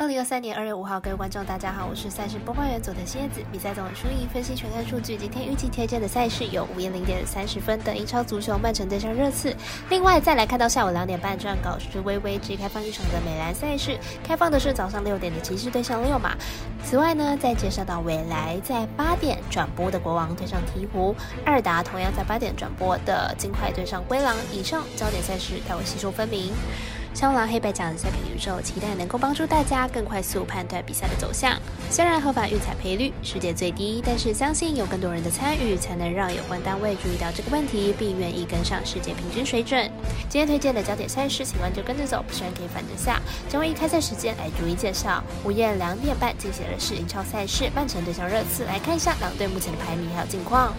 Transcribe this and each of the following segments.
二零二三年二月五号，各位观众，大家好，我是赛事播报员佐藤蝎子。比赛总输赢分析全看数据。今天预计推荐的赛事有午夜零点三十分的英超足球曼城对上热刺。另外再来看到下午两点半撰稿是微微只开放一场的美兰赛事，开放的是早上六点的骑士对上六马。此外呢，再介绍到未来在八点转播的国王对上鹈鹕，二达同样在八点转播的金块对上灰狼。以上焦点赛事它会吸收分明。香狼黑白奖的赛品宇宙，期待能够帮助大家更快速判断比赛的走向。虽然合法运彩赔率世界最低，但是相信有更多人的参与，才能让有关单位注意到这个问题，并愿意跟上世界平均水准。今天推荐的焦点赛事，喜欢就跟着走，不喜欢可以反着下。将会以开赛时间来逐一介绍。午夜两点半进行的是英超赛事，曼城对上热刺，来看一下两队目前的排名还有近况。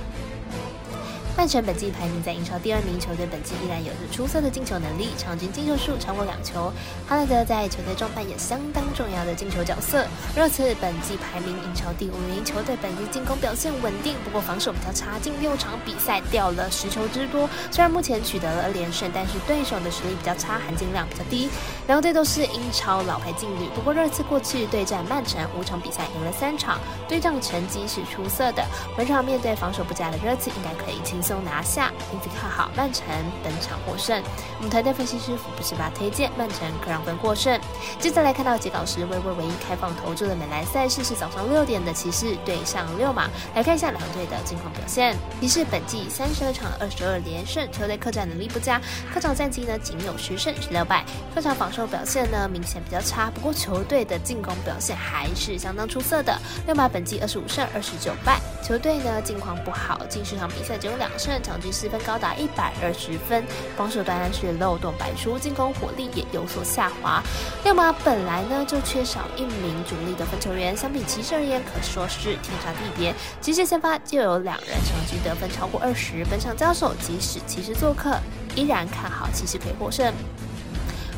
曼城本季排名在英超第二名，球队本季依然有着出色的进球能力，场均进球数超过两球。哈兰德在球队中扮演相当重要的进球角色。热刺本季排名英超第五名，球队本季进攻表现稳定，不过防守比较差，近六场比赛掉了十球之多。虽然目前取得了连胜，但是对手的实力比较差，含金量比较低。两队都是英超老牌劲旅，不过热刺过去对战曼城五场比赛赢了三场，对仗成绩是出色的。本场面对防守不佳的热刺，应该可以轻。轻松拿下，因此看好曼城本场获胜。我们团队分析师福布斯巴推荐曼城可让分获胜。接着来看到截稿时微微唯一开放投注的美莱赛事是早上六点的骑士对上六马，来看一下两队的近况表现。骑士本季三十二场二十二连胜，球队客战能力不佳，客场战绩呢仅有十胜十六败，客场防守表现呢明显比较差，不过球队的进攻表现还是相当出色的。六马本季二十五胜二十九败，球队呢近况不好，近十场比赛只有两。胜场均失分高达一百二十分，防守端是漏洞百出，进攻火力也有所下滑。六马本来呢就缺少一名主力得分球员，相比骑士而言可说是天差地别。骑士先发就有两人场均得分超过二十，本场交手即使骑士做客，依然看好骑士可以获胜。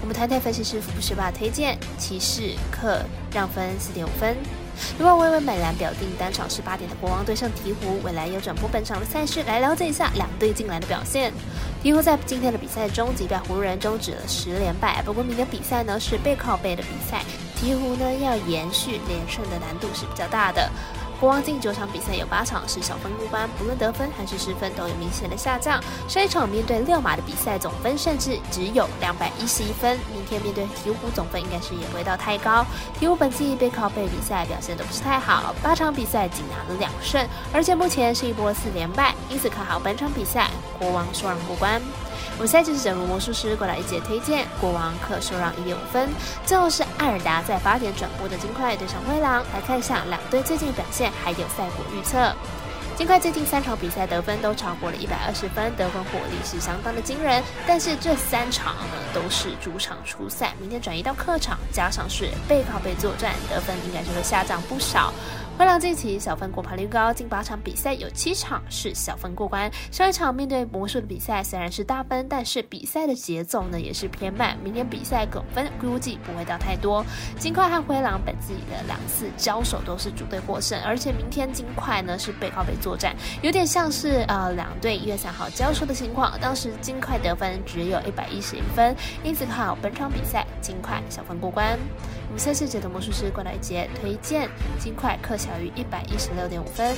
我们团队分析师福布学霸推荐骑士客让分四点五分。另外，微微美兰表定单场是八点的国王对上鹈鹕，未来有转播本场的赛事，来了解一下两队近来的表现。鹈鹕在今天的比赛中击败湖人，终止了十连败。不过，明天比赛呢是背靠背的比赛，鹈鹕呢要延续连胜的难度是比较大的。国王近九场比赛有八场是小分过关，不论得分还是失分都有明显的下降。上一场面对六马的比赛总分甚至只有两百一十一分，明天面对鹈鹕总分应该是也不会到太高。鹈鹕本季背靠背比赛表现都不是太好，八场比赛仅拿了两胜，而且目前是一波四连败，因此看好本场比赛国王受让过关。我们赛就是整如魔术师过来一节推荐，国王可受让一点五分。最后是艾尔达在八点转播的金块对上灰狼，来看一下两队最近表现，还有赛果预测。金块最近三场比赛得分都超过了一百二十分，得分火力是相当的惊人。但是这三场呢都是主场出赛，明天转移到客场，加上是背靠背作战，得分应该就会下降不少。灰狼近期小分过盘率高，近八场比赛有七场是小分过关。上一场面对魔术的比赛虽然是大分，但是比赛的节奏呢也是偏慢。明天比赛总分估计不会到太多。金块和灰狼本自己的两次交手都是主队获胜，而且明天金块呢是背靠背作战，有点像是呃两队一月三号交手的情况。当时金块得分只有一百一十一分，因此看好本场比赛金块小分过关。我们赛事解读魔术师过来节推荐金块克小于一百一十六点五分。